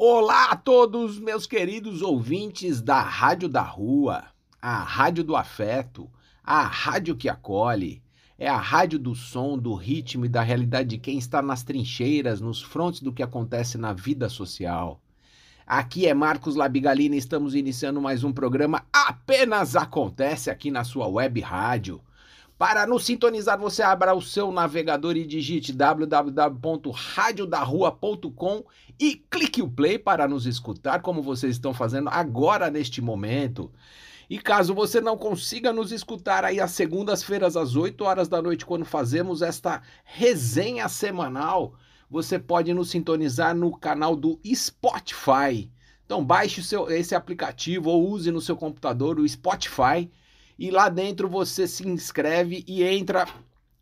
Olá a todos, meus queridos ouvintes da Rádio da Rua, a Rádio do Afeto, a rádio que acolhe. É a rádio do som, do ritmo e da realidade de quem está nas trincheiras, nos frontes do que acontece na vida social. Aqui é Marcos Labigalina e estamos iniciando mais um programa Apenas Acontece aqui na sua web rádio. Para nos sintonizar, você abra o seu navegador e digite www.radiodarrua.com e clique o play para nos escutar, como vocês estão fazendo agora neste momento. E caso você não consiga nos escutar aí às segundas-feiras às 8 horas da noite, quando fazemos esta resenha semanal, você pode nos sintonizar no canal do Spotify. Então baixe seu, esse aplicativo ou use no seu computador o Spotify e lá dentro você se inscreve e entra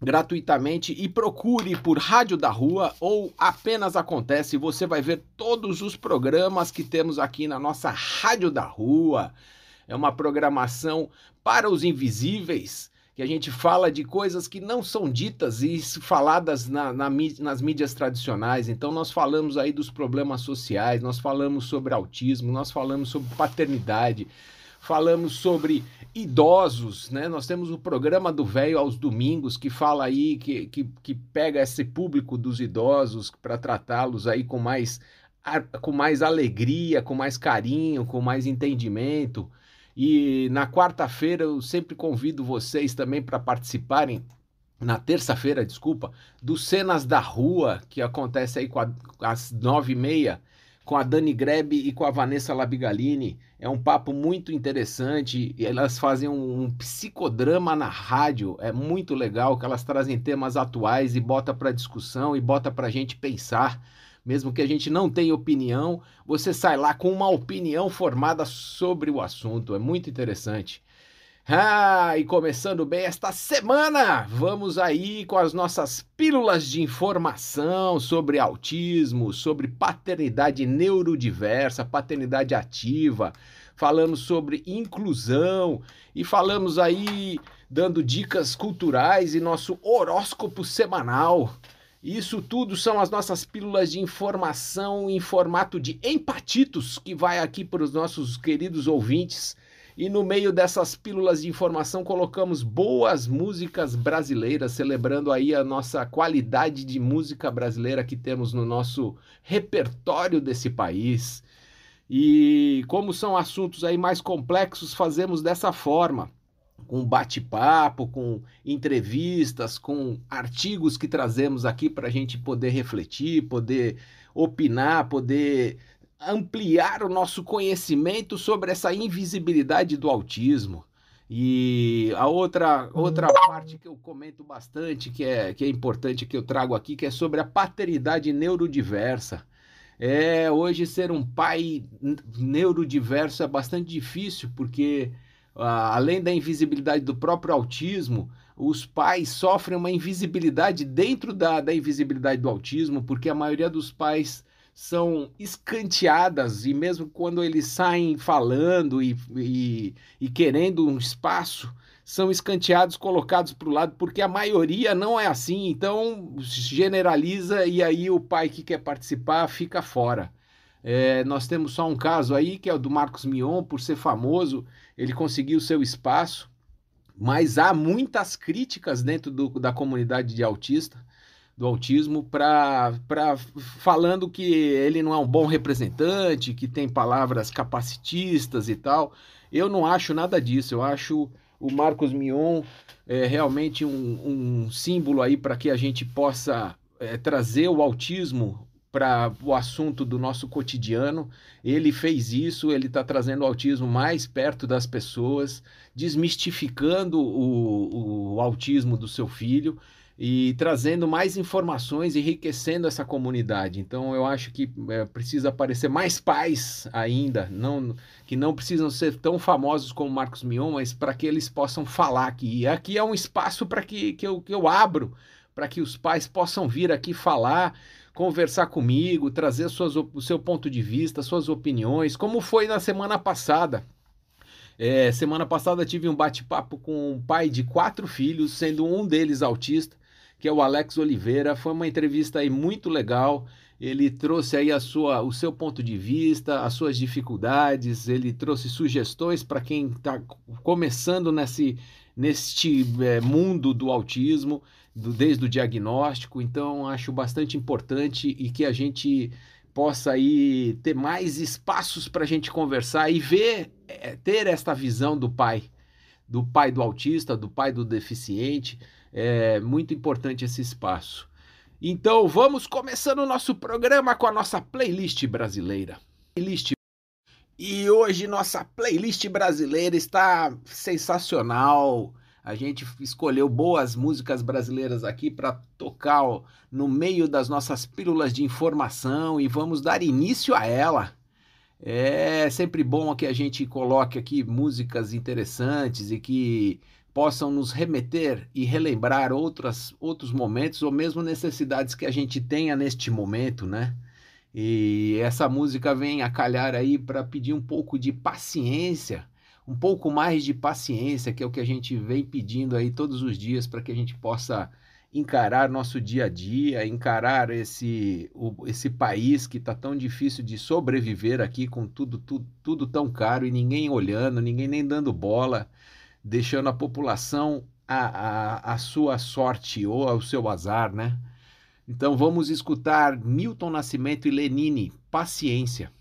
gratuitamente e procure por Rádio da Rua ou apenas acontece, você vai ver todos os programas que temos aqui na nossa Rádio da Rua. É uma programação para os invisíveis que a gente fala de coisas que não são ditas e faladas na, na, nas mídias tradicionais. Então, nós falamos aí dos problemas sociais, nós falamos sobre autismo, nós falamos sobre paternidade, falamos sobre idosos, né? Nós temos o programa do Velho aos domingos que fala aí, que, que, que pega esse público dos idosos para tratá-los aí com mais, com mais alegria, com mais carinho, com mais entendimento. E na quarta-feira eu sempre convido vocês também para participarem na terça-feira, desculpa, do Cenas da Rua, que acontece aí às nove e meia, com a Dani Grebe e com a Vanessa Labigalini. É um papo muito interessante. Elas fazem um, um psicodrama na rádio. É muito legal que elas trazem temas atuais e bota para discussão e bota para a gente pensar mesmo que a gente não tenha opinião, você sai lá com uma opinião formada sobre o assunto. É muito interessante. Ah, e começando bem esta semana, vamos aí com as nossas pílulas de informação sobre autismo, sobre paternidade neurodiversa, paternidade ativa, falamos sobre inclusão e falamos aí dando dicas culturais e nosso horóscopo semanal. Isso tudo são as nossas pílulas de informação em formato de empatitos que vai aqui para os nossos queridos ouvintes. E no meio dessas pílulas de informação colocamos boas músicas brasileiras, celebrando aí a nossa qualidade de música brasileira que temos no nosso repertório desse país. E como são assuntos aí mais complexos, fazemos dessa forma com bate-papo, com entrevistas, com artigos que trazemos aqui para a gente poder refletir, poder opinar, poder ampliar o nosso conhecimento sobre essa invisibilidade do autismo. E a outra, outra parte que eu comento bastante, que é, que é importante que eu trago aqui, que é sobre a paternidade neurodiversa. É, hoje ser um pai neurodiverso é bastante difícil, porque além da invisibilidade do próprio autismo, os pais sofrem uma invisibilidade dentro da, da invisibilidade do autismo, porque a maioria dos pais são escanteadas e mesmo quando eles saem falando e, e, e querendo um espaço, são escanteados, colocados para o lado, porque a maioria não é assim, então generaliza e aí o pai que quer participar fica fora. É, nós temos só um caso aí, que é o do Marcos Mion, por ser famoso, ele conseguiu seu espaço, mas há muitas críticas dentro do, da comunidade de autista, do autismo, para falando que ele não é um bom representante, que tem palavras capacitistas e tal. Eu não acho nada disso, eu acho o Marcos Mion é realmente um, um símbolo aí para que a gente possa é, trazer o autismo para o assunto do nosso cotidiano. Ele fez isso, ele está trazendo o autismo mais perto das pessoas, desmistificando o, o autismo do seu filho. E trazendo mais informações, enriquecendo essa comunidade. Então eu acho que é, precisa aparecer mais pais ainda, não que não precisam ser tão famosos como Marcos Mion, mas para que eles possam falar aqui. E aqui é um espaço para que, que, eu, que eu abro, para que os pais possam vir aqui falar, conversar comigo, trazer suas, o seu ponto de vista, suas opiniões, como foi na semana passada. É, semana passada tive um bate-papo com um pai de quatro filhos, sendo um deles autista que é o Alex Oliveira. Foi uma entrevista aí muito legal. Ele trouxe aí a sua, o seu ponto de vista, as suas dificuldades, ele trouxe sugestões para quem está começando nesse, neste é, mundo do autismo, do, desde o diagnóstico. Então, acho bastante importante e que a gente possa aí ter mais espaços para a gente conversar e ver, é, ter esta visão do pai, do pai do autista, do pai do deficiente, é muito importante esse espaço. Então vamos começando o nosso programa com a nossa playlist brasileira. Playlist e hoje nossa playlist brasileira está sensacional. A gente escolheu boas músicas brasileiras aqui para tocar ó, no meio das nossas pílulas de informação e vamos dar início a ela. É sempre bom que a gente coloque aqui músicas interessantes e que possam nos remeter e relembrar outras, outros momentos ou mesmo necessidades que a gente tenha neste momento, né? E essa música vem a calhar aí para pedir um pouco de paciência, um pouco mais de paciência, que é o que a gente vem pedindo aí todos os dias para que a gente possa encarar nosso dia a dia, encarar esse, o, esse país que está tão difícil de sobreviver aqui com tudo, tudo, tudo tão caro e ninguém olhando, ninguém nem dando bola deixando a população a, a, a sua sorte ou ao seu azar, né? Então vamos escutar Milton Nascimento e Lenine, Paciência.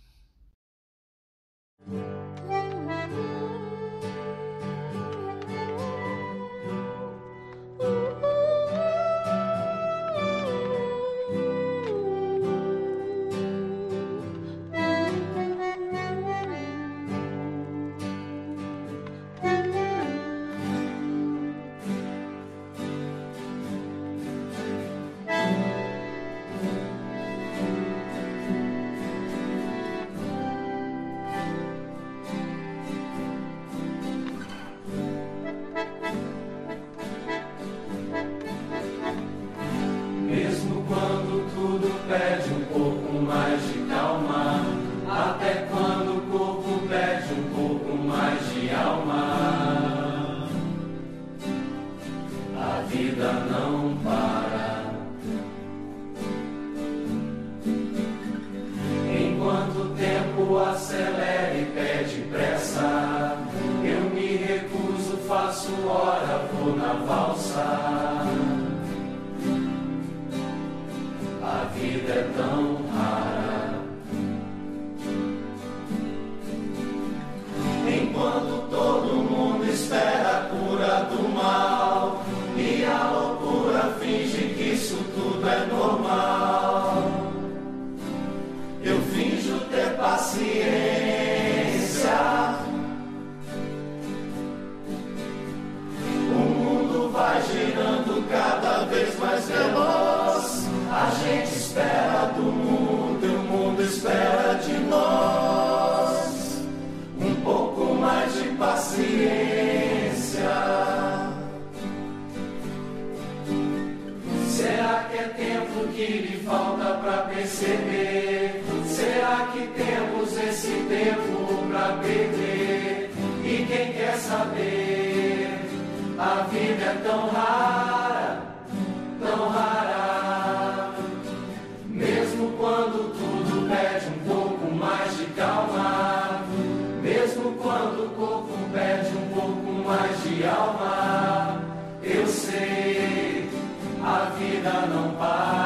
vida não para.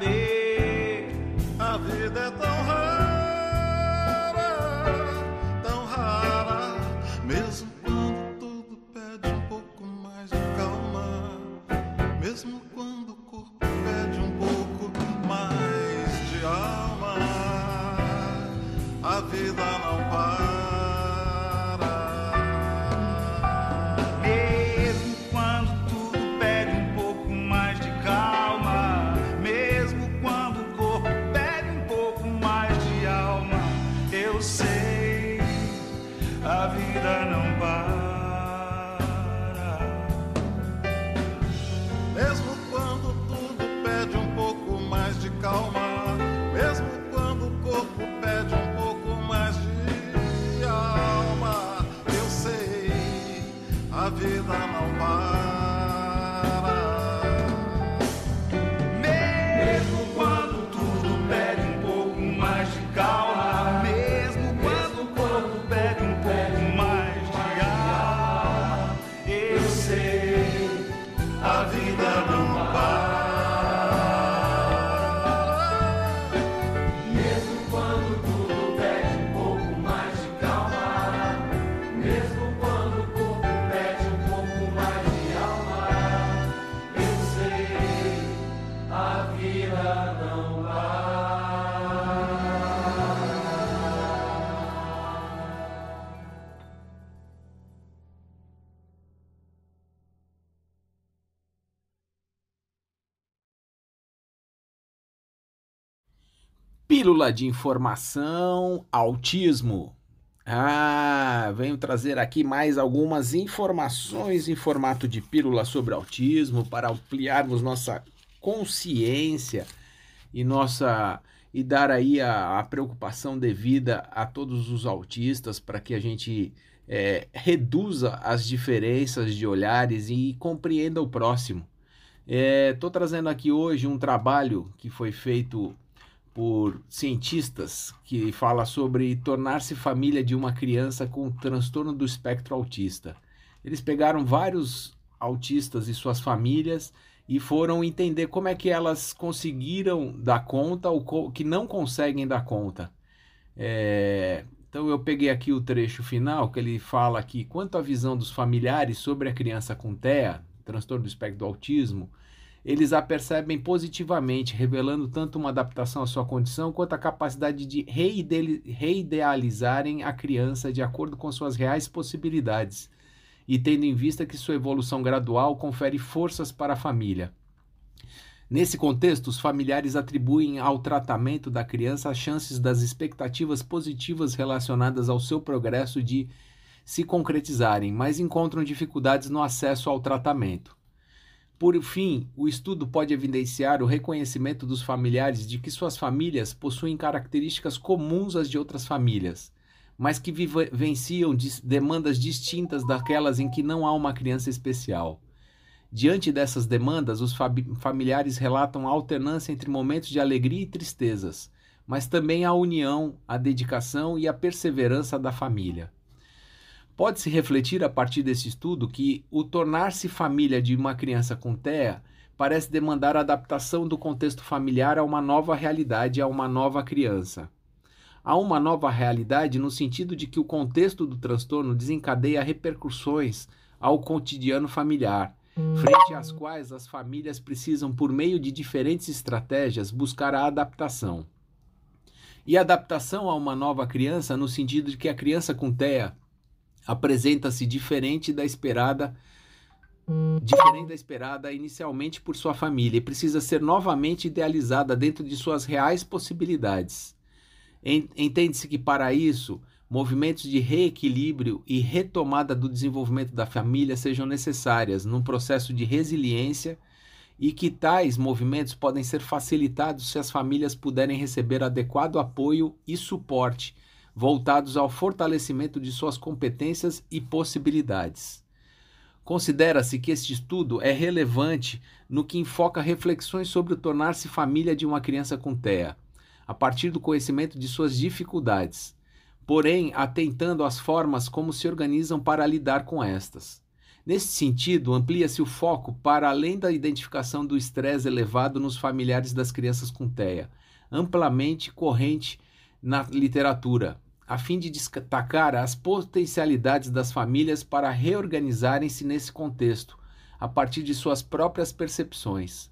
Quer mais de calma, mesmo quando o corpo pede um pouco mais de alma, eu sei, a vida não para. De informação, autismo. Ah, venho trazer aqui mais algumas informações em formato de pílula sobre autismo para ampliarmos nossa consciência e nossa e dar aí a, a preocupação devida a todos os autistas para que a gente é, reduza as diferenças de olhares e compreenda o próximo. Estou trazendo aqui hoje um trabalho que foi feito por cientistas que fala sobre tornar-se família de uma criança com transtorno do espectro autista. Eles pegaram vários autistas e suas famílias e foram entender como é que elas conseguiram dar conta ou que não conseguem dar conta. É, Então eu peguei aqui o trecho final que ele fala que quanto à visão dos familiares sobre a criança com TEA, transtorno do espectro do autismo, eles a percebem positivamente, revelando tanto uma adaptação à sua condição quanto a capacidade de reide- reidealizarem a criança de acordo com suas reais possibilidades, e tendo em vista que sua evolução gradual confere forças para a família. Nesse contexto, os familiares atribuem ao tratamento da criança as chances das expectativas positivas relacionadas ao seu progresso de se concretizarem, mas encontram dificuldades no acesso ao tratamento. Por fim, o estudo pode evidenciar o reconhecimento dos familiares de que suas famílias possuem características comuns às de outras famílias, mas que vivenciam demandas distintas daquelas em que não há uma criança especial. Diante dessas demandas, os familiares relatam a alternância entre momentos de alegria e tristezas, mas também a união, a dedicação e a perseverança da família. Pode-se refletir a partir desse estudo que o tornar-se família de uma criança com TEA parece demandar a adaptação do contexto familiar a uma nova realidade, a uma nova criança. Há uma nova realidade no sentido de que o contexto do transtorno desencadeia repercussões ao cotidiano familiar, frente às quais as famílias precisam, por meio de diferentes estratégias, buscar a adaptação. E adaptação a uma nova criança no sentido de que a criança com TEA apresenta-se diferente da esperada diferente da esperada inicialmente por sua família e precisa ser novamente idealizada dentro de suas reais possibilidades. Entende-se que para isso, movimentos de reequilíbrio e retomada do desenvolvimento da família sejam necessárias num processo de resiliência e que tais movimentos podem ser facilitados se as famílias puderem receber adequado apoio e suporte voltados ao fortalecimento de suas competências e possibilidades. Considera-se que este estudo é relevante no que enfoca reflexões sobre o tornar-se família de uma criança com TEA, a partir do conhecimento de suas dificuldades. porém atentando às formas como se organizam para lidar com estas. Nesse sentido, amplia-se o foco para além da identificação do estresse elevado nos familiares das crianças com TEA, amplamente corrente na literatura, a fim de destacar as potencialidades das famílias para reorganizarem-se nesse contexto, a partir de suas próprias percepções.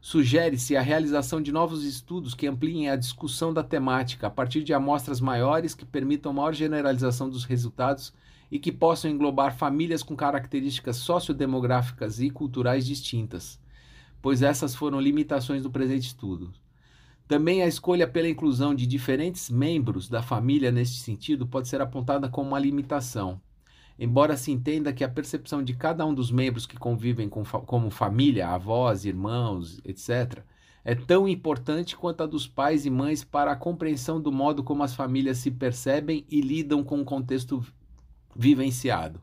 Sugere-se a realização de novos estudos que ampliem a discussão da temática a partir de amostras maiores que permitam maior generalização dos resultados e que possam englobar famílias com características sociodemográficas e culturais distintas, pois essas foram limitações do presente estudo. Também a escolha pela inclusão de diferentes membros da família neste sentido pode ser apontada como uma limitação. Embora se entenda que a percepção de cada um dos membros que convivem com fa como família, avós, irmãos, etc., é tão importante quanto a dos pais e mães para a compreensão do modo como as famílias se percebem e lidam com o contexto vivenciado.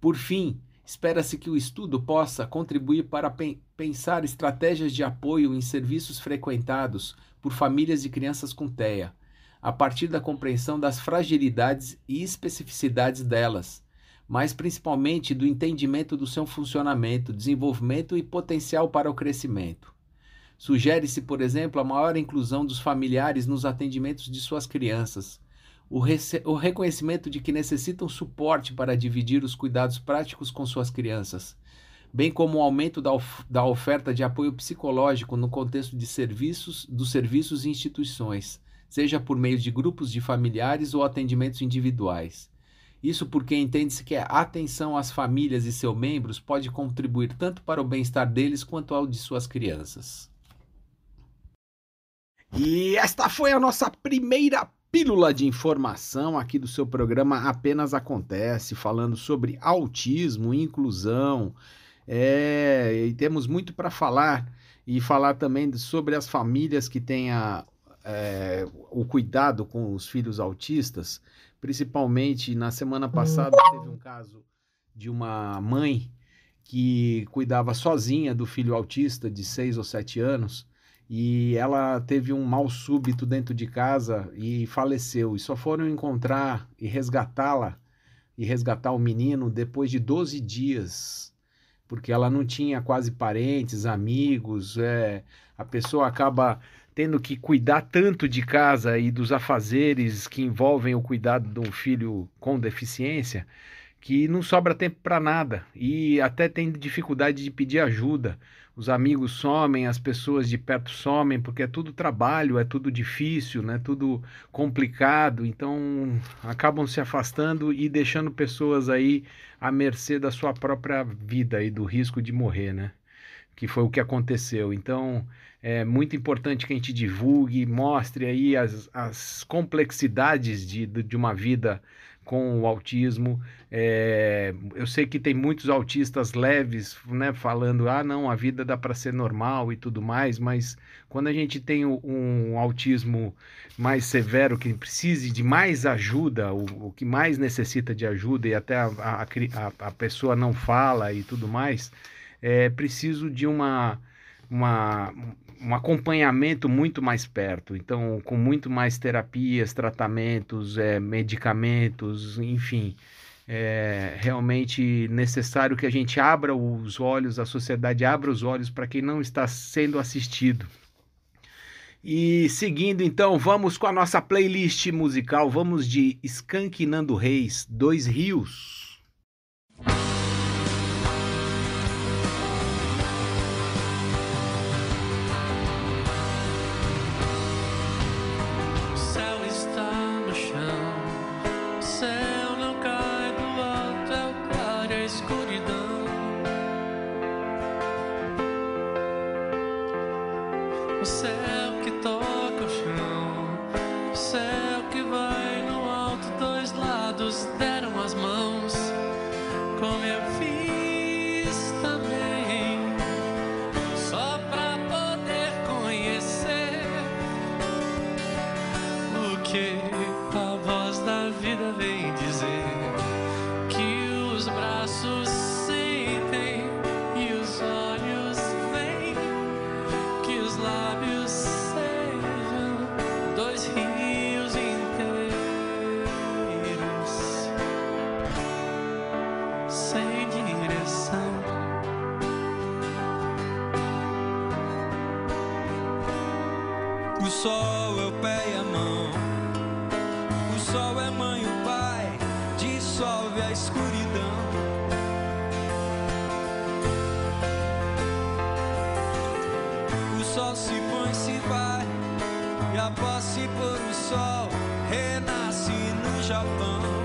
Por fim, espera-se que o estudo possa contribuir para pensar estratégias de apoio em serviços frequentados por famílias de crianças com TEA, a partir da compreensão das fragilidades e especificidades delas, mas principalmente do entendimento do seu funcionamento, desenvolvimento e potencial para o crescimento. Sugere-se, por exemplo, a maior inclusão dos familiares nos atendimentos de suas crianças, o, o, reconhecimento de que necessitam suporte para dividir os cuidados práticos com suas crianças, bem como o aumento da, of da oferta de apoio psicológico no contexto de serviços, dos serviços e instituições, seja por meio de grupos de familiares ou atendimentos individuais. Isso porque entende-se que a atenção às famílias e seus membros pode contribuir tanto para o bem-estar deles quanto ao de suas crianças. E esta foi a nossa primeira pílula de informação aqui do seu programa Apenas Acontece, falando sobre autismo, inclusão. É, e temos muito para falar e falar também sobre as famílias que têm a, é, o cuidado com os filhos autistas. Principalmente na semana passada teve um caso de uma mãe que cuidava sozinha do filho autista de 6 ou 7 anos e ela teve um mal súbito dentro de casa e faleceu. E só foram encontrar e resgatá-la e resgatar o menino depois de 12 dias, porque ela não tinha quase parentes, amigos. É, a pessoa acaba tendo que cuidar tanto de casa e dos afazeres que envolvem o cuidado de um filho com deficiência que não sobra tempo para nada e até tem dificuldade de pedir ajuda os amigos somem, as pessoas de perto somem, porque é tudo trabalho, é tudo difícil, né? tudo complicado, então acabam se afastando e deixando pessoas aí à mercê da sua própria vida e do risco de morrer, né? Que foi o que aconteceu. Então é muito importante que a gente divulgue, mostre aí as, as complexidades de, de uma vida com o autismo. É, eu sei que tem muitos autistas leves, né, falando, ah, não, a vida dá para ser normal e tudo mais, mas quando a gente tem um autismo mais severo, que precise de mais ajuda, o, o que mais necessita de ajuda e até a, a, a pessoa não fala e tudo mais, é preciso de uma, uma, um acompanhamento muito mais perto, então com muito mais terapias, tratamentos, é, medicamentos, enfim, é realmente necessário que a gente abra os olhos, a sociedade abra os olhos para quem não está sendo assistido. E seguindo então, vamos com a nossa playlist musical, vamos de Skank Nando Reis, Dois Rios. Escuridão. O sol se põe, se vai. E após se pôr o sol, renasce no Japão.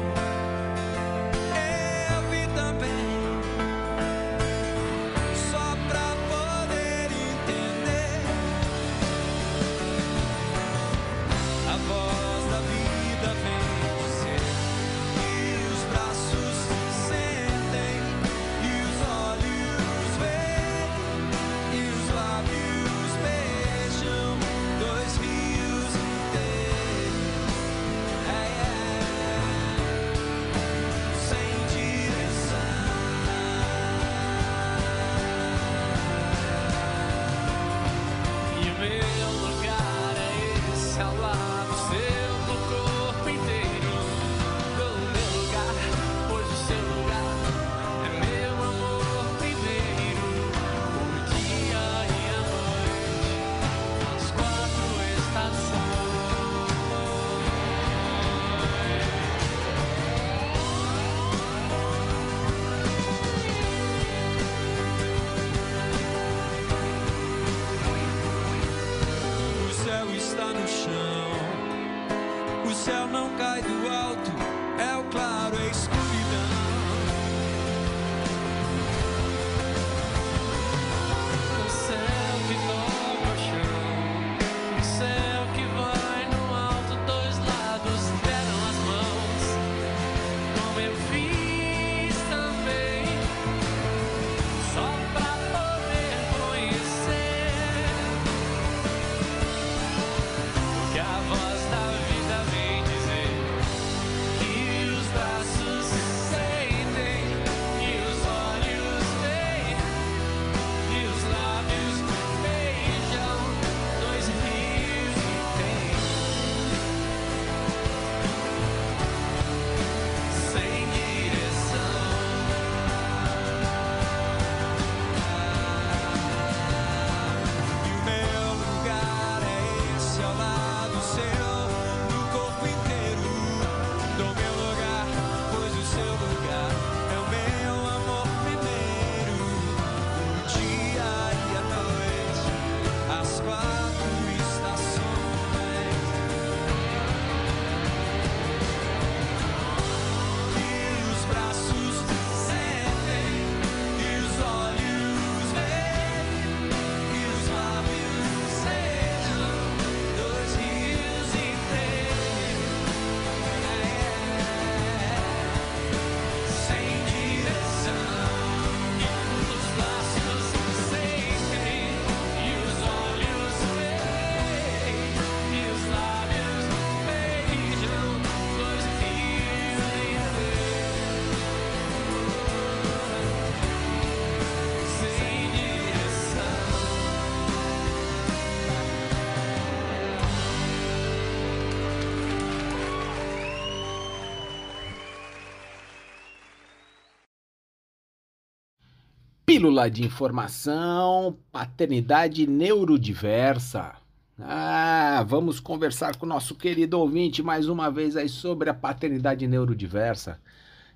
Pílula de informação, paternidade neurodiversa. Ah, vamos conversar com o nosso querido ouvinte mais uma vez aí sobre a paternidade neurodiversa.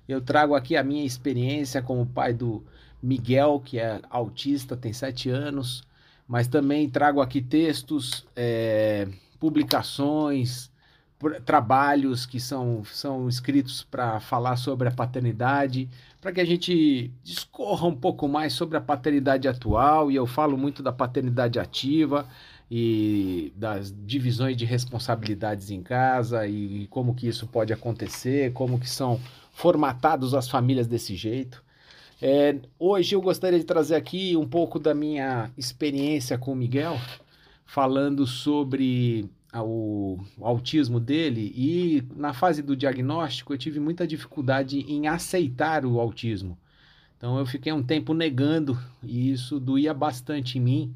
Eu trago aqui a minha experiência como pai do Miguel, que é autista, tem sete anos, mas também trago aqui textos, é, publicações, trabalhos que são, são escritos para falar sobre a paternidade, para que a gente discorra um pouco mais sobre a paternidade atual, e eu falo muito da paternidade ativa e das divisões de responsabilidades em casa e como que isso pode acontecer, como que são formatados as famílias desse jeito. É, hoje eu gostaria de trazer aqui um pouco da minha experiência com o Miguel, falando sobre o, autismo dele e na fase do diagnóstico eu tive muita dificuldade em aceitar o autismo. Então eu fiquei um tempo negando e isso doía bastante em mim.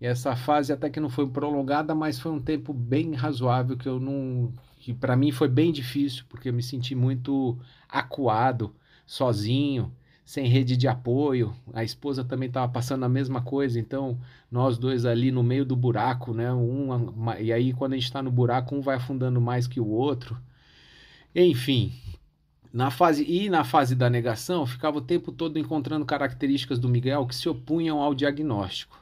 E essa fase até que não foi prolongada, mas foi um tempo bem razoável que eu não, que para mim foi bem difícil porque eu me senti muito acuado, sozinho, sem rede de apoio. A esposa também estava passando a mesma coisa, então nós dois ali no meio do buraco, né? Um, e aí quando a gente está no buraco, um vai afundando mais que o outro. Enfim, na fase e na fase da negação, ficava o tempo todo encontrando características do Miguel que se opunham ao diagnóstico.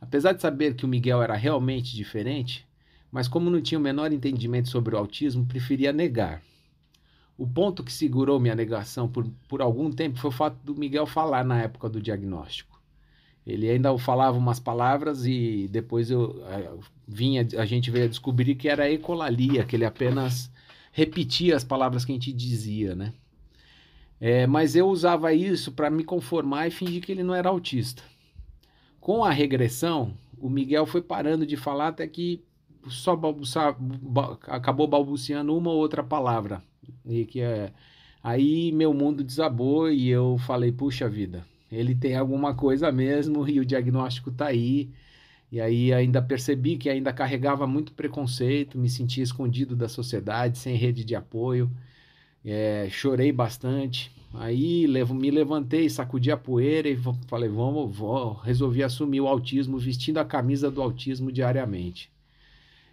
Apesar de saber que o Miguel era realmente diferente, mas como não tinha o menor entendimento sobre o autismo, preferia negar. O ponto que segurou minha negação por, por algum tempo foi o fato do Miguel falar na época do diagnóstico. Ele ainda falava umas palavras e depois eu eh, vinha, a gente veio a descobrir que era ecolalia, que ele apenas repetia as palavras que a gente dizia, né? É, mas eu usava isso para me conformar e fingir que ele não era autista. Com a regressão, o Miguel foi parando de falar até que só balbuçar, ba- acabou balbuciando uma ou outra palavra. E que é, aí meu mundo desabou e eu falei, puxa vida, ele tem alguma coisa mesmo e o diagnóstico tá aí. E aí ainda percebi que ainda carregava muito preconceito, me sentia escondido da sociedade, sem rede de apoio. É, chorei bastante. Aí levo- me levantei, sacudi a poeira e falei, vamos, vou, resolvi assumir o autismo, vestindo a camisa do autismo diariamente.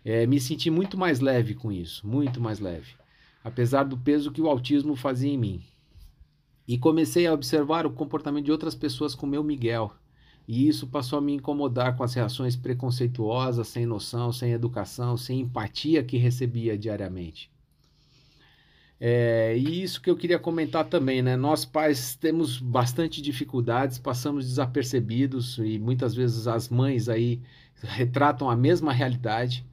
É, me senti muito mais leve com isso, muito mais leve, apesar do peso que o autismo fazia em mim. E comecei a observar o comportamento de outras pessoas com meu Miguel. E isso passou a me incomodar com as reações preconceituosas, sem noção, sem educação, sem empatia que recebia diariamente. É, e isso que eu queria comentar também, né? Nós pais temos bastante dificuldades, passamos desapercebidos e muitas vezes as mães aí retratam a mesma realidade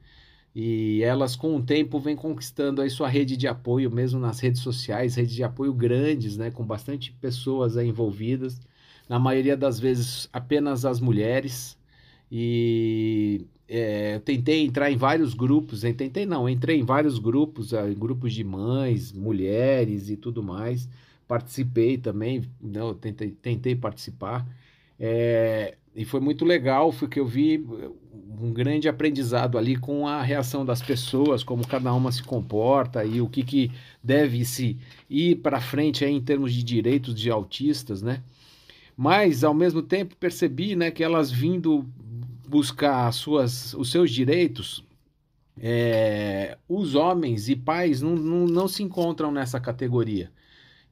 e elas com o tempo vêm conquistando aí sua rede de apoio, mesmo nas redes sociais, redes de apoio grandes, né? Com bastante pessoas envolvidas, na maioria das vezes apenas as mulheres e é, tentei entrar em vários grupos, eu tentei não, entrei em vários grupos, eh, grupos de mães, mulheres e tudo mais. Participei também, não, tentei, tentei participar. É, e foi muito legal, foi que eu vi um grande aprendizado ali com a reação das pessoas, como cada uma se comporta e o que, que deve se ir para frente aí em termos de direitos de autistas, né? Mas ao mesmo tempo percebi, né, que elas vindo buscar as suas, os seus direitos, é, os homens e pais não, não, não se encontram nessa categoria.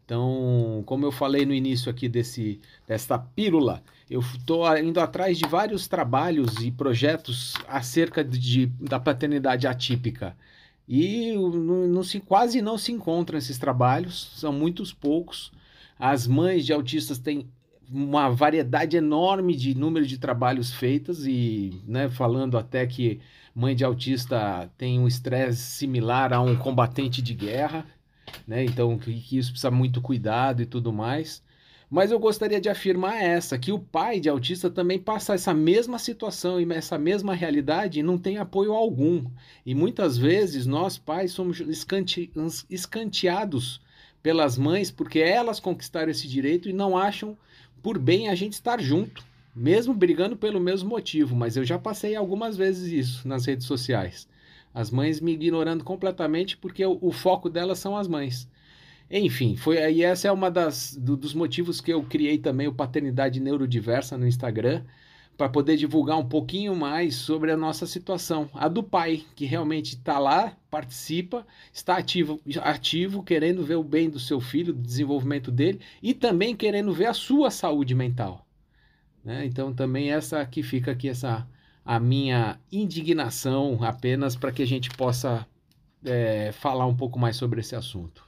Então, como eu falei no início aqui desse, desta pílula, eu estou indo atrás de vários trabalhos e projetos acerca de, da paternidade atípica. E não, não se, quase não se encontram esses trabalhos, são muitos poucos. As mães de autistas têm uma variedade enorme de número de trabalhos feitos e, né, falando até que mãe de autista tem um estresse similar a um combatente de guerra, né? Então que, que isso precisa muito cuidado e tudo mais. Mas eu gostaria de afirmar essa, que o pai de autista também passa essa mesma situação e essa mesma realidade e não tem apoio algum. E muitas vezes nós pais somos escante- escanteados pelas mães porque elas conquistaram esse direito e não acham por bem a gente estar junto, mesmo brigando pelo mesmo motivo. Mas eu já passei algumas vezes isso nas redes sociais. As mães me ignorando completamente porque o, o foco delas são as mães. Enfim, foi aí essa é uma das do- dos motivos que eu criei também o Paternidade Neurodiversa no Instagram para poder divulgar um pouquinho mais sobre a nossa situação, a do pai que realmente está lá, participa, está ativo, ativo, querendo ver o bem do seu filho, do desenvolvimento dele e também querendo ver a sua saúde mental. né? Então também essa que fica aqui essa a minha indignação apenas para que a gente possa é, falar um pouco mais sobre esse assunto.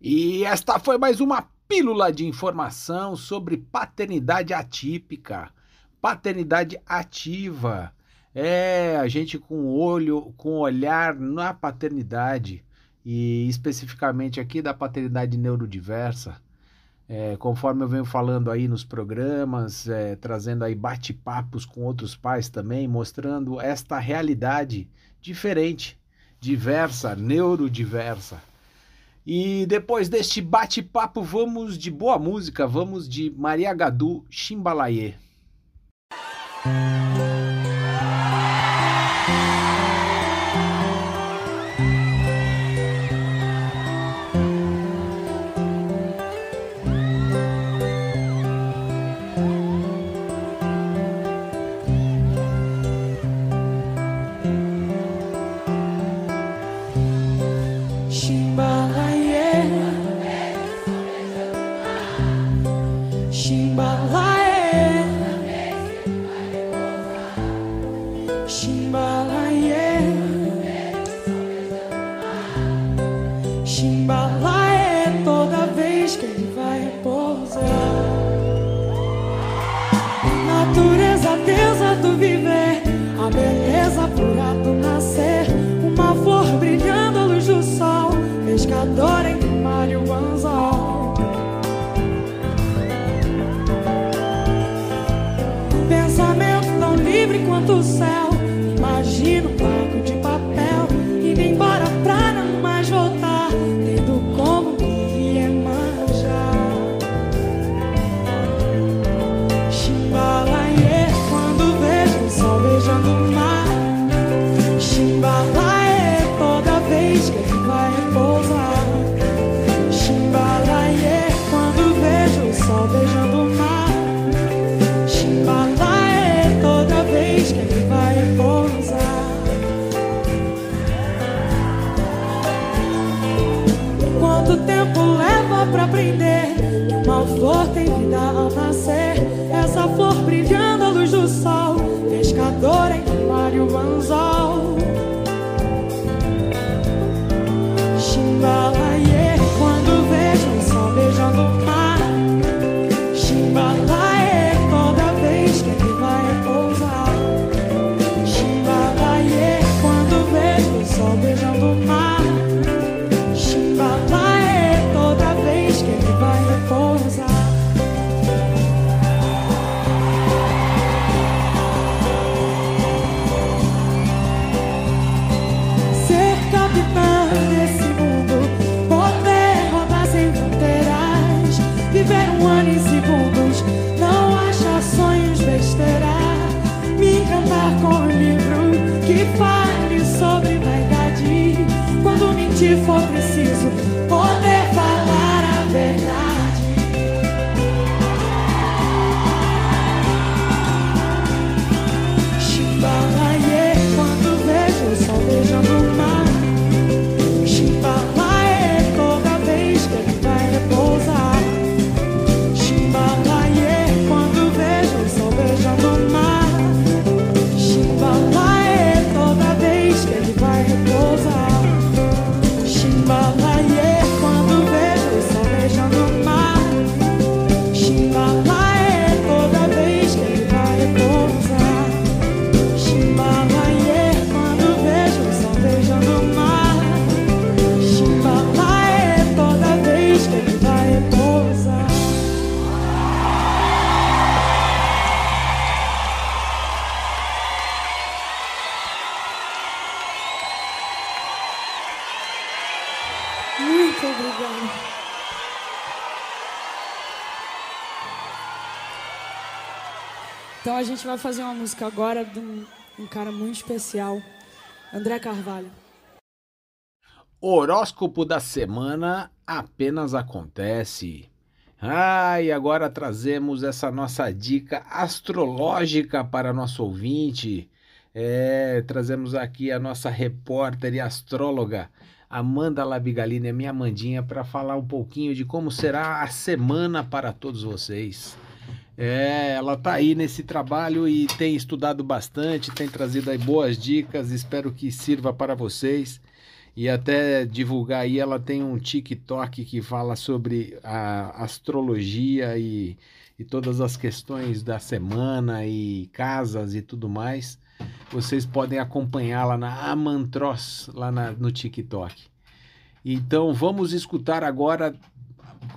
E esta foi mais uma pílula de informação sobre paternidade atípica, paternidade ativa. É, a gente com olho, com olhar na paternidade e especificamente aqui da paternidade neurodiversa. É, conforme eu venho falando aí nos programas, é, trazendo aí bate-papos com outros pais também, mostrando esta realidade diferente, diversa, neurodiversa. E depois deste bate-papo, vamos de boa música, vamos de Maria Gadu Chimbalaie. Quanto tempo leva pra aprender que uma flor tem vida ao nascer? Essa flor brilhando à luz do sol, Então a gente vai fazer uma música agora de um, um cara muito especial, André Carvalho. Horóscopo da semana apenas acontece. Ah, e agora trazemos essa nossa dica astrológica para nosso ouvinte. É, trazemos aqui a nossa repórter e astróloga Amanda Labigalini, a minha Amandinha, para falar um pouquinho de como será a semana para todos vocês. É, ela tá aí nesse trabalho e tem estudado bastante, tem trazido aí boas dicas, espero que sirva para vocês. E até divulgar aí, ela tem um TikTok que fala sobre a astrologia e, e todas as questões da semana e casas e tudo mais. Vocês podem acompanhá-la na Amantros, lá na- no TikTok. Então vamos escutar agora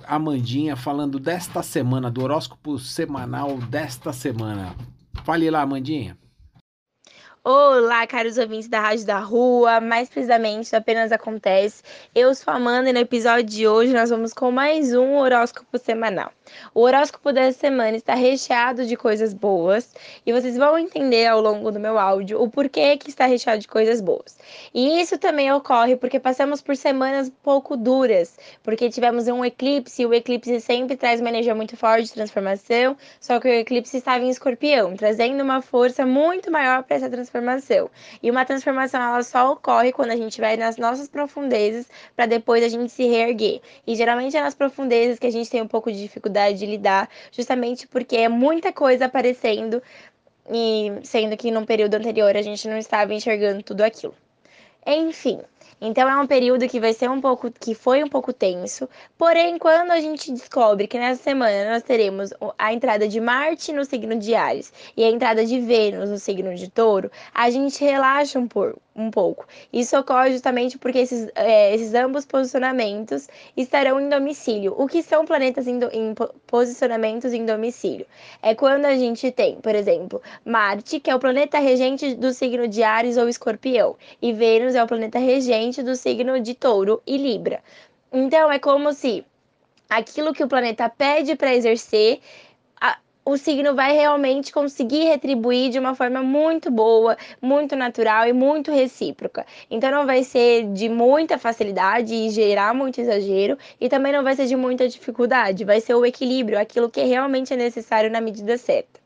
Amandinha falando desta semana, do horóscopo semanal desta semana. Fale lá, Amandinha. Olá, caros ouvintes da Rádio da Rua, mais precisamente Apenas Acontece. Eu sou a Amanda e no episódio de hoje nós vamos com mais um horóscopo semanal. O horóscopo dessa semana está recheado de coisas boas e vocês vão entender ao longo do meu áudio o porquê que está recheado de coisas boas. E isso também ocorre porque passamos por semanas um pouco duras, porque tivemos um eclipse e o eclipse sempre traz uma energia muito forte de transformação, só que o eclipse estava em escorpião, trazendo uma força muito maior para essa transformação. E uma transformação ela só ocorre quando a gente vai nas nossas profundezas para depois a gente se reerguer. E geralmente é nas profundezas que a gente tem um pouco de dificuldade de lidar, justamente porque é muita coisa aparecendo e sendo que num período anterior a gente não estava enxergando tudo aquilo. Enfim, Então é um período que vai ser um pouco, que foi um pouco tenso. Porém, quando a gente descobre que nessa semana nós teremos a entrada de Marte no signo de Ares e a entrada de Vênus no signo de Touro, a gente relaxa um, por, um pouco. Isso ocorre justamente porque esses, é, esses ambos posicionamentos estarão em domicílio. O que são planetas em, do, em posicionamentos em domicílio? É quando a gente tem, por exemplo, Marte, que é o planeta regente do signo de Ares ou Escorpião, e Vênus é o planeta regente do signo de Touro e Libra. Então é como se aquilo que o planeta pede para exercer o signo vai realmente conseguir retribuir de uma forma muito boa, muito natural e muito recíproca. Então não vai ser de muita facilidade e gerar muito exagero, e também não vai ser de muita dificuldade, vai ser o equilíbrio, aquilo que realmente é necessário na medida certa.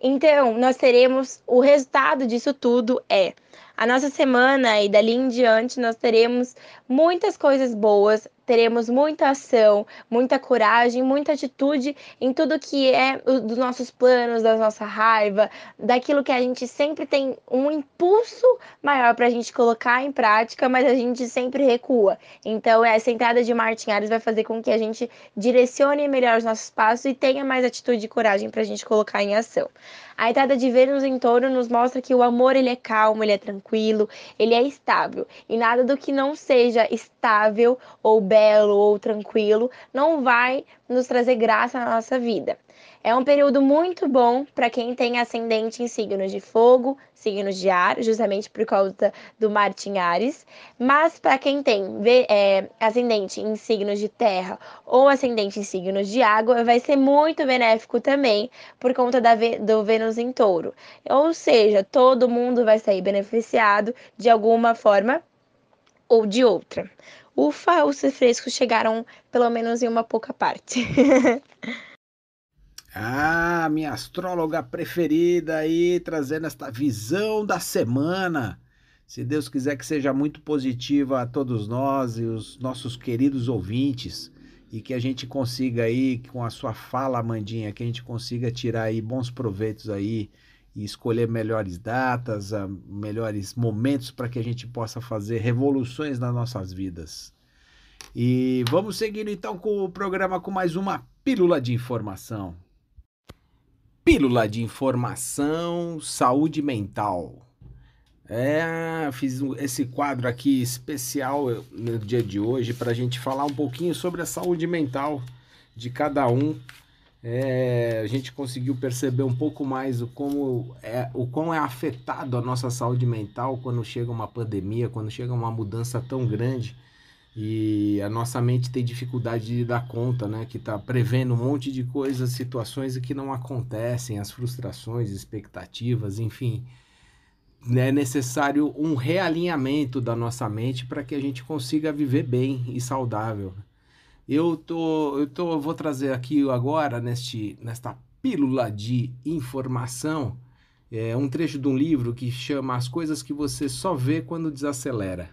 Então, nós teremos o resultado disso tudo é a nossa semana e dali em diante nós teremos muitas coisas boas, teremos muita ação, muita coragem, muita atitude em tudo que é dos nossos planos, da nossa raiva, daquilo que a gente sempre tem um impulso maior para a gente colocar em prática, mas a gente sempre recua. Então, essa entrada de Marte em Ares vai fazer com que a gente direcione melhor os nossos passos e tenha mais atitude e coragem para a gente colocar em ação. A entrada de Vênus em Touro nos mostra que o amor ele é calmo, ele é tranquilo, ele é estável e nada do que não seja estável ou belo ou tranquilo não vai nos trazer graça na nossa vida. É um período muito bom para quem tem ascendente em signos de fogo, signos de ar, justamente por causa do Marte Ares. Mas para quem tem é, ascendente em signos de terra ou ascendente em signos de água, vai ser muito benéfico também por conta da, do Vênus em touro. Ou seja, todo mundo vai sair beneficiado de alguma forma ou de outra. Ufa, os refrescos chegaram pelo menos em uma pouca parte. Ah, minha astróloga preferida aí, trazendo esta visão da semana. Se Deus quiser que seja muito positiva a todos nós e os nossos queridos ouvintes e que a gente consiga aí com a sua fala, Amandinha, que a gente consiga tirar aí bons proveitos aí e escolher melhores datas, melhores momentos para que a gente possa fazer revoluções nas nossas vidas. E vamos seguindo então com o programa com mais uma pílula de informação. Pílula de informação, saúde mental. É, fiz esse quadro aqui especial no dia de hoje para a gente falar um pouquinho sobre a saúde mental de cada um. É, a gente conseguiu perceber um pouco mais o como é o quão é afetado a nossa saúde mental quando chega uma pandemia, quando chega uma mudança tão grande e a nossa mente tem dificuldade de dar conta, né? Que está prevendo um monte de coisas, situações que não acontecem, as frustrações, expectativas, enfim. É necessário um realinhamento da nossa mente para que a gente consiga viver bem e saudável. Eu tô, eu tô, vou trazer aqui agora neste, nesta pílula de informação é um trecho de um livro que chama As coisas que você só vê quando desacelera.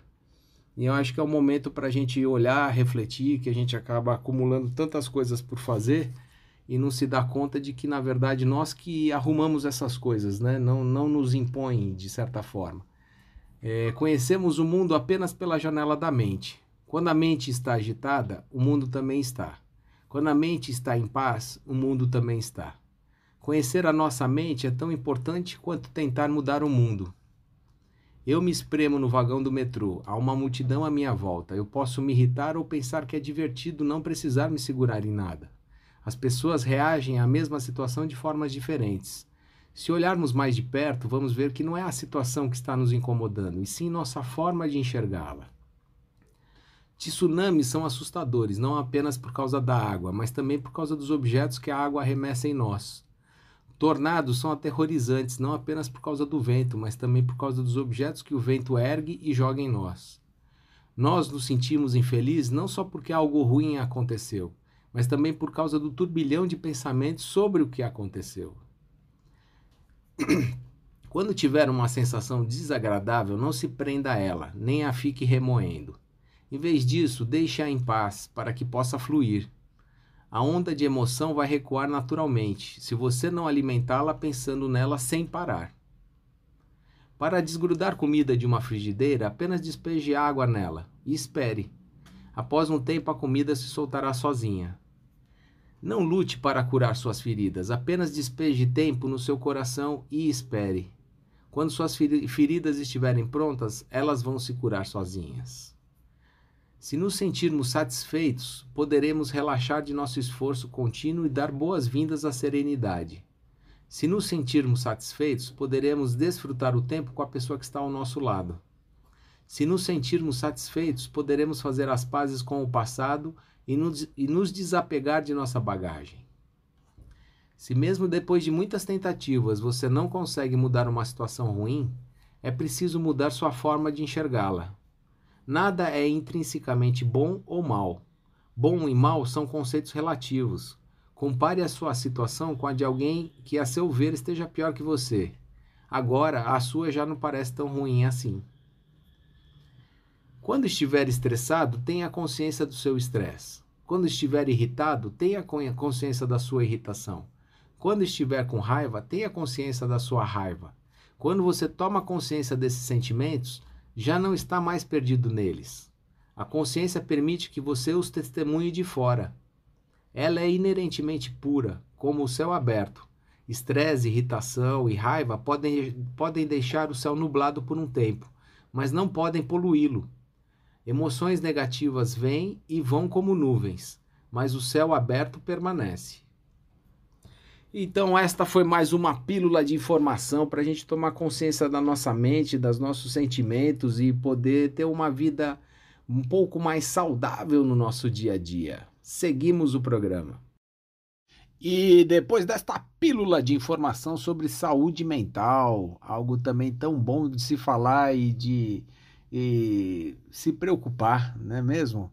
E eu acho que é o momento para a gente olhar, refletir, que a gente acaba acumulando tantas coisas por fazer e não se dá conta de que, na verdade, nós que arrumamos essas coisas, né? não, não nos impõem de certa forma. É, conhecemos o mundo apenas pela janela da mente. Quando a mente está agitada, o mundo também está. Quando a mente está em paz, o mundo também está. Conhecer a nossa mente é tão importante quanto tentar mudar o mundo. Eu me espremo no vagão do metrô, há uma multidão à minha volta. Eu posso me irritar ou pensar que é divertido não precisar me segurar em nada. As pessoas reagem à mesma situação de formas diferentes. Se olharmos mais de perto, vamos ver que não é a situação que está nos incomodando, e sim nossa forma de enxergá-la. Tsunamis são assustadores, não apenas por causa da água, mas também por causa dos objetos que a água arremessa em nós. Tornados são aterrorizantes não apenas por causa do vento, mas também por causa dos objetos que o vento ergue e joga em nós. Nós nos sentimos infelizes não só porque algo ruim aconteceu, mas também por causa do turbilhão de pensamentos sobre o que aconteceu. Quando tiver uma sensação desagradável, não se prenda a ela, nem a fique remoendo. Em vez disso, deixe-a em paz, para que possa fluir a onda de emoção vai recuar naturalmente, se você não alimentá-la pensando nela sem parar. Para desgrudar comida de uma frigideira, apenas despeje água nela e espere. Após um tempo, a comida se soltará sozinha. Não lute para curar suas feridas, apenas despeje tempo no seu coração e espere. Quando suas feri- feridas estiverem prontas, elas vão se curar sozinhas. Se nos sentirmos satisfeitos, poderemos relaxar de nosso esforço contínuo e dar boas-vindas à serenidade. Se nos sentirmos satisfeitos, poderemos desfrutar o tempo com a pessoa que está ao nosso lado. Se nos sentirmos satisfeitos, poderemos fazer as pazes com o passado e nos, e nos desapegar de nossa bagagem. Se mesmo depois de muitas tentativas você não consegue mudar uma situação ruim, é preciso mudar sua forma de enxergá-la. Nada é intrinsecamente bom ou mal. Bom e mal são conceitos relativos. Compare a sua situação com a de alguém que, a seu ver, esteja pior que você. Agora, a sua já não parece tão ruim assim. Quando estiver estressado, tenha consciência do seu estresse. Quando estiver irritado, tenha con- consciência da sua irritação. Quando estiver com raiva, tenha consciência da sua raiva. Quando você toma consciência desses sentimentos, já não está mais perdido neles. A consciência permite que você os testemunhe de fora. Ela é inerentemente pura, como o céu aberto. Estresse, irritação e raiva podem, podem deixar o céu nublado por um tempo, mas não podem poluí-lo. Emoções negativas vêm e vão como nuvens, mas o céu aberto permanece. Então, esta foi mais uma pílula de informação para a gente tomar consciência da nossa mente, dos nossos sentimentos e poder ter uma vida um pouco mais saudável no nosso dia a dia. Seguimos o programa. E depois desta pílula de informação sobre saúde mental, algo também tão bom de se falar e de e se preocupar, não é mesmo?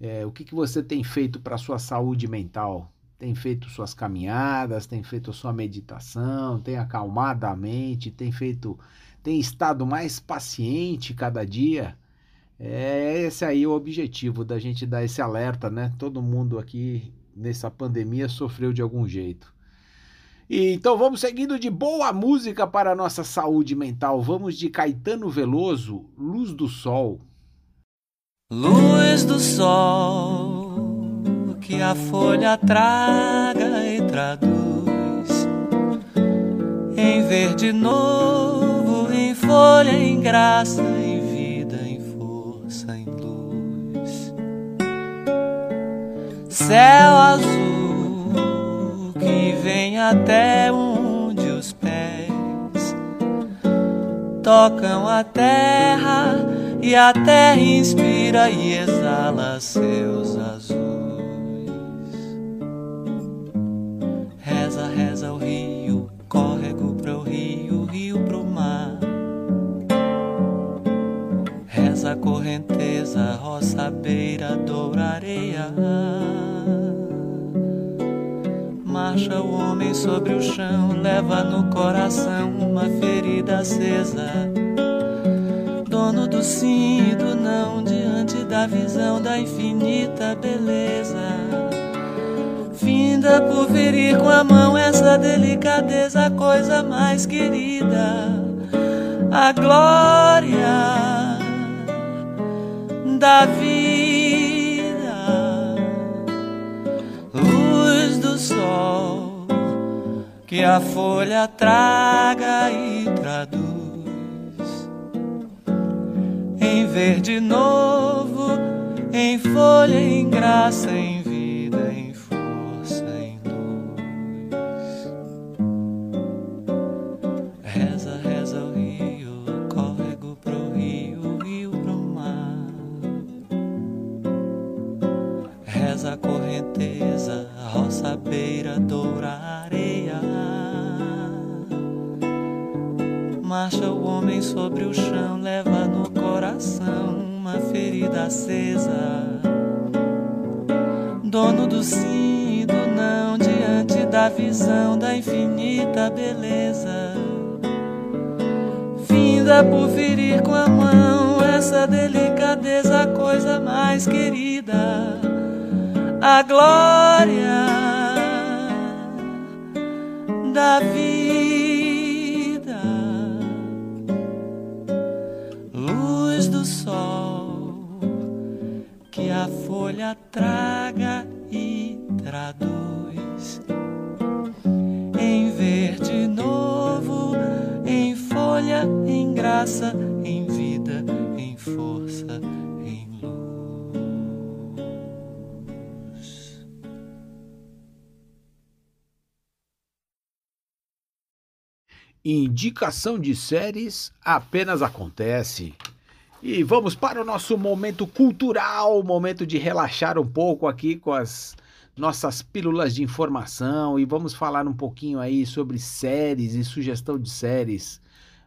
É, o que, que você tem feito para a sua saúde mental? Tem feito suas caminhadas, tem feito sua meditação, tem acalmado a mente, tem feito, tem estado mais paciente cada dia? É esse aí o objetivo da gente dar esse alerta, né? Todo mundo aqui nessa pandemia sofreu de algum jeito. E, então vamos seguindo de boa música para a nossa saúde mental. Vamos de Caetano Veloso, Luz do Sol. Luz do sol que a folha traga e traduz em verde novo, em folha, em graça, em vida, em força, em luz. Céu azul que vem até onde os pés tocam a terra e a terra inspira e exala seus correnteza, roça, beira, doura, areia. Marcha o homem sobre o chão, leva no coração uma ferida acesa dono do sim e do não, diante da visão da infinita beleza. Finda por ferir com a mão essa delicadeza, a coisa mais querida, a glória da vida, luz do sol que a folha traga e traduz em verde novo, em folha, em graça, em Por Indicação de séries apenas acontece. E vamos para o nosso momento cultural, momento de relaxar um pouco aqui com as nossas pílulas de informação e vamos falar um pouquinho aí sobre séries e sugestão de séries.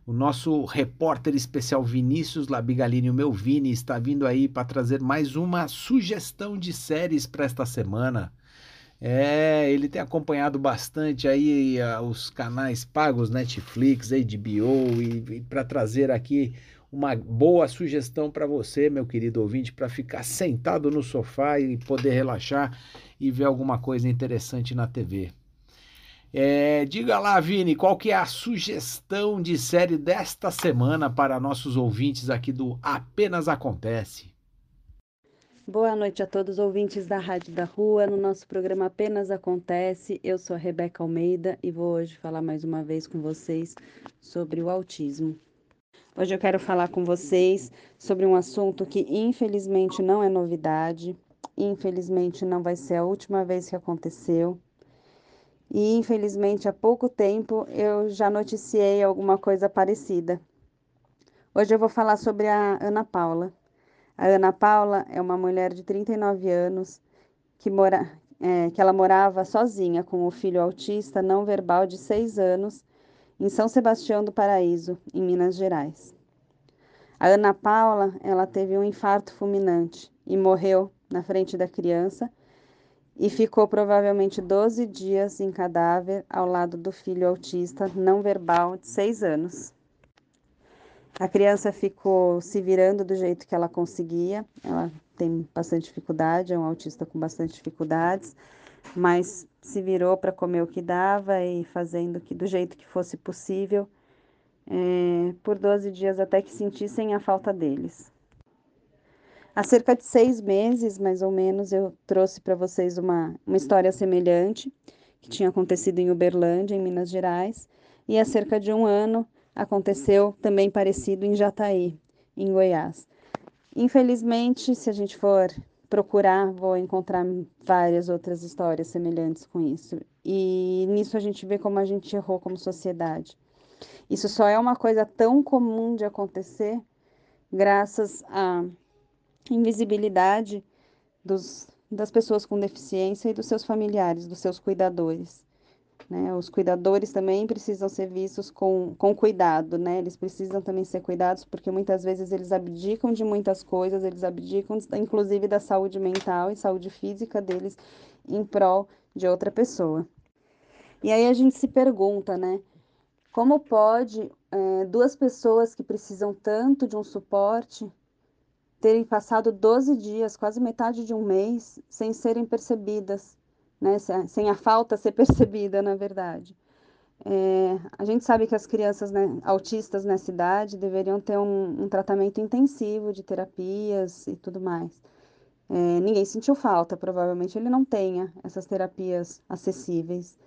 O nosso repórter especial Vinícius Labigalini, o meu Vini, está vindo aí para trazer mais uma sugestão de séries para esta semana. É, ele tem acompanhado bastante aí os canais pagos, Netflix, HBO, e, e para trazer aqui uma boa sugestão para você, meu querido ouvinte, para ficar sentado no sofá e poder relaxar e ver alguma coisa interessante na TV. É, diga lá, Vini, qual que é a sugestão de série desta semana para nossos ouvintes aqui do Apenas Acontece? Boa noite a todos os ouvintes da Rádio da Rua. No nosso programa Apenas Acontece, eu sou a Rebeca Almeida e vou hoje falar mais uma vez com vocês sobre o autismo. Hoje eu quero falar com vocês sobre um assunto que infelizmente não é novidade, infelizmente não vai ser a última vez que aconteceu. E infelizmente há pouco tempo eu já noticiei alguma coisa parecida. Hoje eu vou falar sobre a Ana Paula. A Ana Paula é uma mulher de 39 anos que, mora, é, que ela morava sozinha com o filho autista não verbal de 6 anos em São Sebastião do Paraíso, em Minas Gerais. A Ana Paula, ela teve um infarto fulminante e morreu na frente da criança e ficou provavelmente 12 dias em cadáver ao lado do filho autista não verbal de 6 anos. A criança ficou se virando do jeito que ela conseguia. Ela tem bastante dificuldade, é um autista com bastante dificuldades, mas se virou para comer o que dava e fazendo que do jeito que fosse possível é, por 12 dias até que sentissem a falta deles. Há cerca de seis meses, mais ou menos, eu trouxe para vocês uma, uma história semelhante que tinha acontecido em Uberlândia, em Minas Gerais, e há cerca de um ano aconteceu também parecido em Jataí, em Goiás. Infelizmente, se a gente for procurar, vou encontrar várias outras histórias semelhantes com isso. E nisso a gente vê como a gente errou como sociedade. Isso só é uma coisa tão comum de acontecer graças à invisibilidade dos, das pessoas com deficiência e dos seus familiares, dos seus cuidadores. Né? Os cuidadores também precisam ser vistos com, com cuidado, né? Eles precisam também ser cuidados porque muitas vezes eles abdicam de muitas coisas, eles abdicam inclusive da saúde mental e saúde física deles em prol de outra pessoa. E aí a gente se pergunta, né? Como pode é, duas pessoas que precisam tanto de um suporte terem passado 12 dias, quase metade de um mês, sem serem percebidas, né? sem a falta ser percebida, na verdade. É, a gente sabe que as crianças né, autistas nessa idade deveriam ter um, um, tratamento intensivo de terapias e tudo mais. É, ninguém sentiu falta, provavelmente ele não tenha essas terapias acessíveis.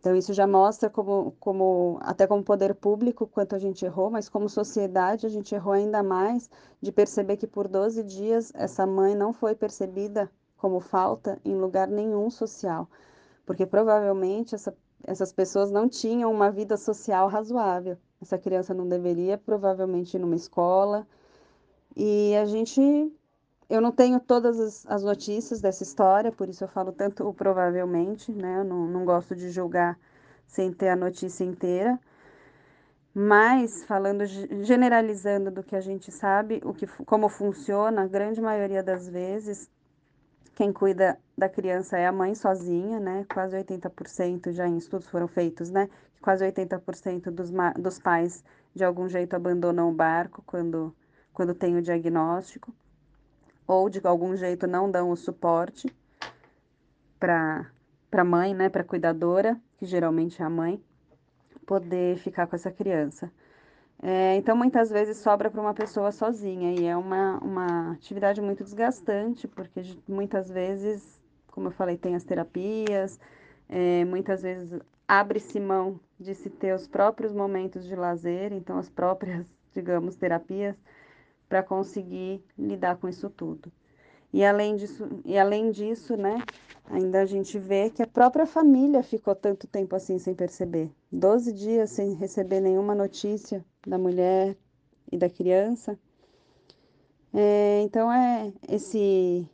Então, isso já mostra como, como, até como poder público, quanto a gente errou, mas como sociedade, a gente errou ainda mais de perceber que por 12 dias essa mãe não foi percebida como falta em lugar nenhum social, porque provavelmente essa, essas pessoas não tinham uma vida social razoável. Essa criança não deveria provavelmente ir numa escola, e a gente eu não tenho todas as, as, notícias dessa história, por isso eu falo tanto o provavelmente, né? Eu não, não gosto de julgar sem ter a notícia inteira. Mas, falando, generalizando do que a gente sabe, o que, como funciona, a grande maioria das vezes, quem cuida da criança é a mãe sozinha, né? Quase 80% já em estudos foram feitos, né? Quase 80% dos, dos pais, de algum jeito, abandonam o barco quando, quando tem o diagnóstico ou de algum jeito não dão o suporte para a mãe, né, para a cuidadora, que geralmente é a mãe, poder ficar com essa criança. É, então, muitas vezes sobra para uma pessoa sozinha e é uma, uma atividade muito desgastante, porque muitas vezes, como eu falei, tem as terapias, é, muitas vezes abre-se mão de se ter os próprios momentos de lazer, então as próprias, digamos, terapias, para conseguir lidar com isso tudo. E além disso, e além disso, né, ainda a gente vê que a própria família ficou tanto tempo assim sem perceber. Doze dias sem receber nenhuma notícia da mulher e da criança. É, então é esse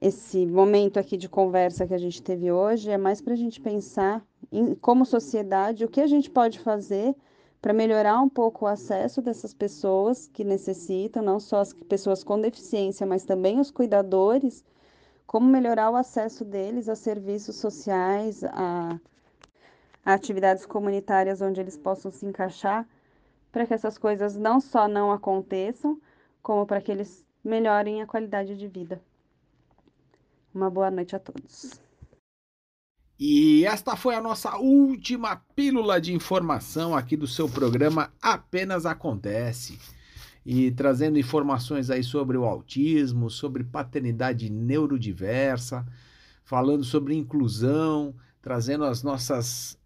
esse momento aqui de conversa que a gente teve hoje é mais para a gente pensar em como sociedade o que a gente pode fazer para melhorar um pouco o acesso dessas pessoas que necessitam, não só as pessoas com deficiência, mas também os cuidadores, como melhorar o acesso deles a serviços sociais, a, atividades comunitárias onde eles possam se encaixar, para que essas coisas não só não aconteçam, como para que eles melhorem a qualidade de vida. Uma boa noite a todos. E esta foi a nossa última pílula de informação aqui do seu programa Apenas Acontece. E trazendo informações aí sobre o autismo, sobre paternidade neurodiversa, falando sobre inclusão, trazendo as nossas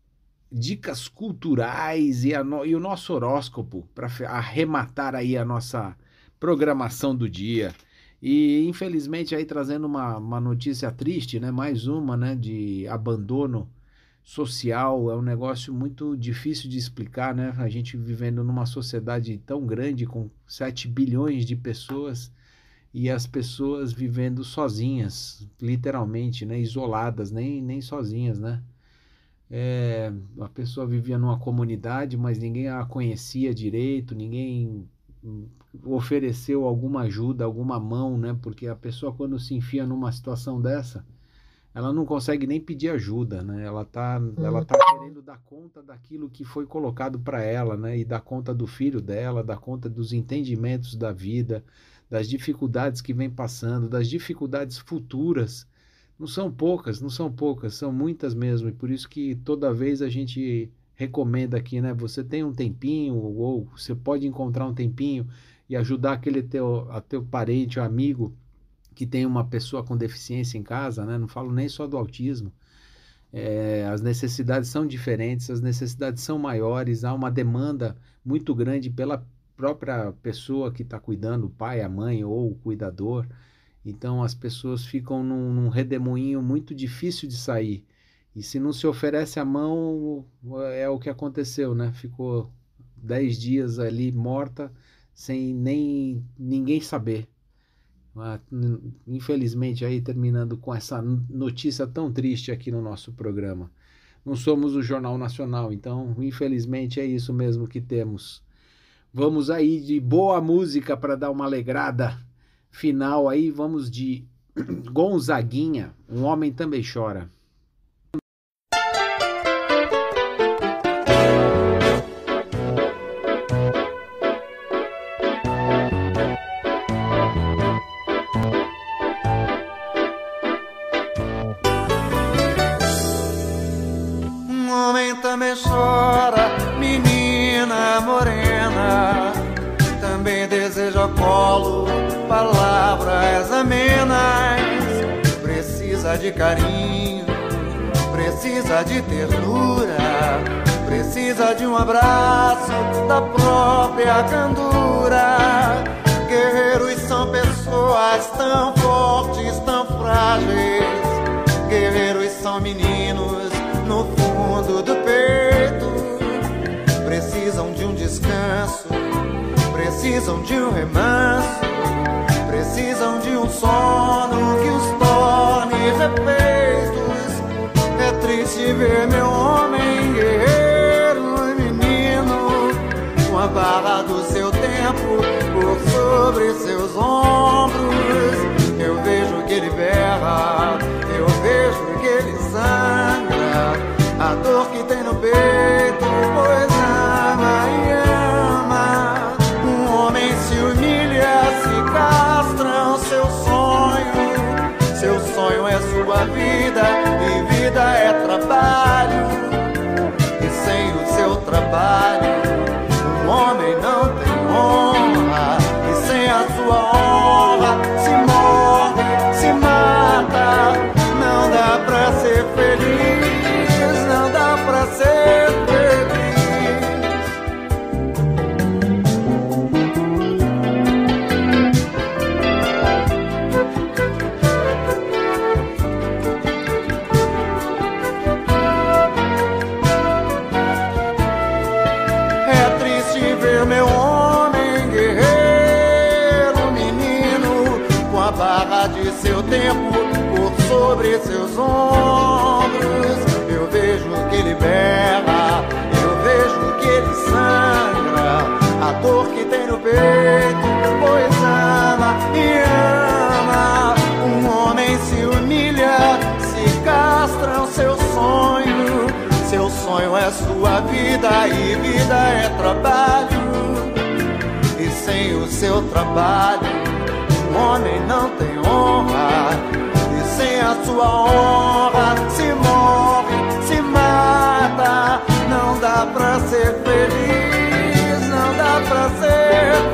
dicas culturais e, no- e o nosso horóscopo para arrematar aí a nossa programação do dia. E infelizmente aí trazendo uma, uma notícia triste, né? Mais uma, né? De abandono social. É um negócio muito difícil de explicar, né? A gente vivendo numa sociedade tão grande, com 7 bilhões de pessoas, e as pessoas vivendo sozinhas, literalmente, né? Isoladas, nem, nem sozinhas, né? É, a pessoa vivia numa comunidade, mas ninguém a conhecia direito, ninguém ofereceu alguma ajuda, alguma mão, né? Porque a pessoa quando se enfia numa situação dessa, ela não consegue nem pedir ajuda, né? Ela tá, ela tá querendo dar conta daquilo que foi colocado para ela, né? E dar conta do filho dela, dar conta dos entendimentos da vida, das dificuldades que vem passando, das dificuldades futuras. Não são poucas, não são poucas, são muitas mesmo. E por isso que toda vez a gente recomenda aqui, né? Você tem um tempinho, ou você pode encontrar um tempinho e ajudar aquele teu, a teu parente amigo que tem uma pessoa com deficiência em casa, né? Não falo nem só do autismo. É, as necessidades são diferentes, as necessidades são maiores, há uma demanda muito grande pela própria pessoa que está cuidando, o pai, a mãe ou o cuidador. Então as pessoas ficam num, num redemoinho muito difícil de sair. E se não se oferece a mão, é o que aconteceu, né? Ficou dez dias ali morta, sem nem ninguém saber. Ah, Infelizmente, aí terminando com essa notícia tão triste aqui no nosso programa. Não somos o Jornal Nacional, então, infelizmente, é isso mesmo que temos. Vamos aí de boa música para dar uma alegrada final aí. Vamos de Gonzaguinha, Um Homem Também Chora. De carinho, precisa de ternura. Precisa de um abraço da própria candura. Guerreiros são pessoas tão fortes, tão frágeis. Guerreiros são meninos no fundo do peito. Precisam de um descanso, precisam de um remanso, precisam de um sono que os torne refeitos. É triste ver meu homem guerreiro e menino com a barra do seu tempo por sobre seus ombros. Eu vejo que ele berra, eu vejo que ele sangra, a dor que tem no peito, vida tempo por sobre seus ombros. Eu vejo que ele berra, eu vejo que ele sangra, a dor que tem no peito, pois ama e ama. Um homem se humilha, se castra o seu sonho. Seu sonho é sua vida e vida é trabalho. E sem o seu trabalho, homem não tem honra. E sem a sua honra, se morre, se mata. Não dá pra ser feliz, não dá pra ser feliz.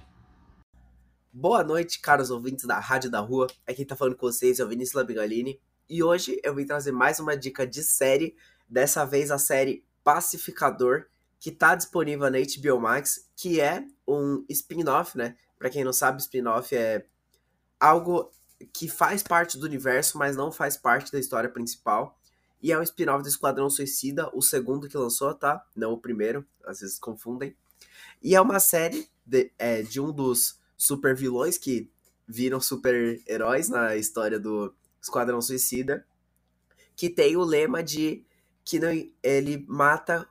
Boa noite, caros ouvintes da Rádio da Rua. Aqui tá falando com vocês é o Vinícius Labigalini. E hoje eu vim trazer mais uma dica de série. Dessa vez a série Pacificador, que tá disponível na HBO Max, que é um spin-off, né? Pra quem não sabe, spin-off é algo que faz parte do universo, mas não faz parte da história principal. E é um spin-off do Esquadrão Suicida, o segundo que lançou, tá? Não o primeiro, às vezes confundem. E é uma série de, é, de um dos super vilões que viram super heróis na história do Esquadrão Suicida, que tem o lema de que não, ele mata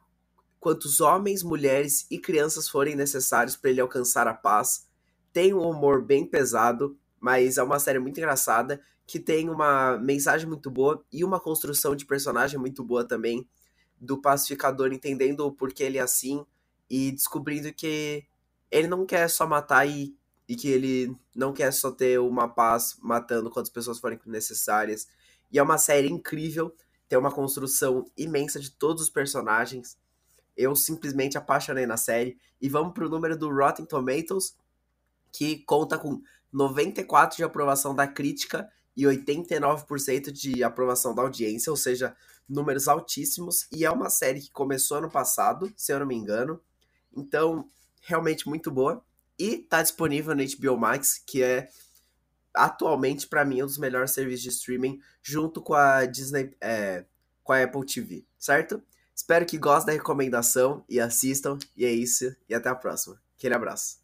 quantos homens, mulheres e crianças forem necessários para ele alcançar a paz. Tem um humor bem pesado, mas é uma série muito engraçada que tem uma mensagem muito boa e uma construção de personagem muito boa também do pacificador entendendo o porquê ele é assim e descobrindo que ele não quer só matar e e que ele não quer só ter uma paz matando quantas pessoas forem necessárias. E é uma série incrível, tem uma construção imensa de todos os personagens. Eu simplesmente apaixonei na série. E vamos pro número do Rotten Tomatoes, que conta com 94% de aprovação da crítica e 89% de aprovação da audiência, ou seja, números altíssimos. E é uma série que começou ano passado, se eu não me engano. Então, realmente muito boa. E tá disponível no HBO Max, que é atualmente para mim um dos melhores serviços de streaming, junto com a Disney, é, com a Apple TV, certo? Espero que gostem da recomendação e assistam. E é isso. E até a próxima. Aquele abraço.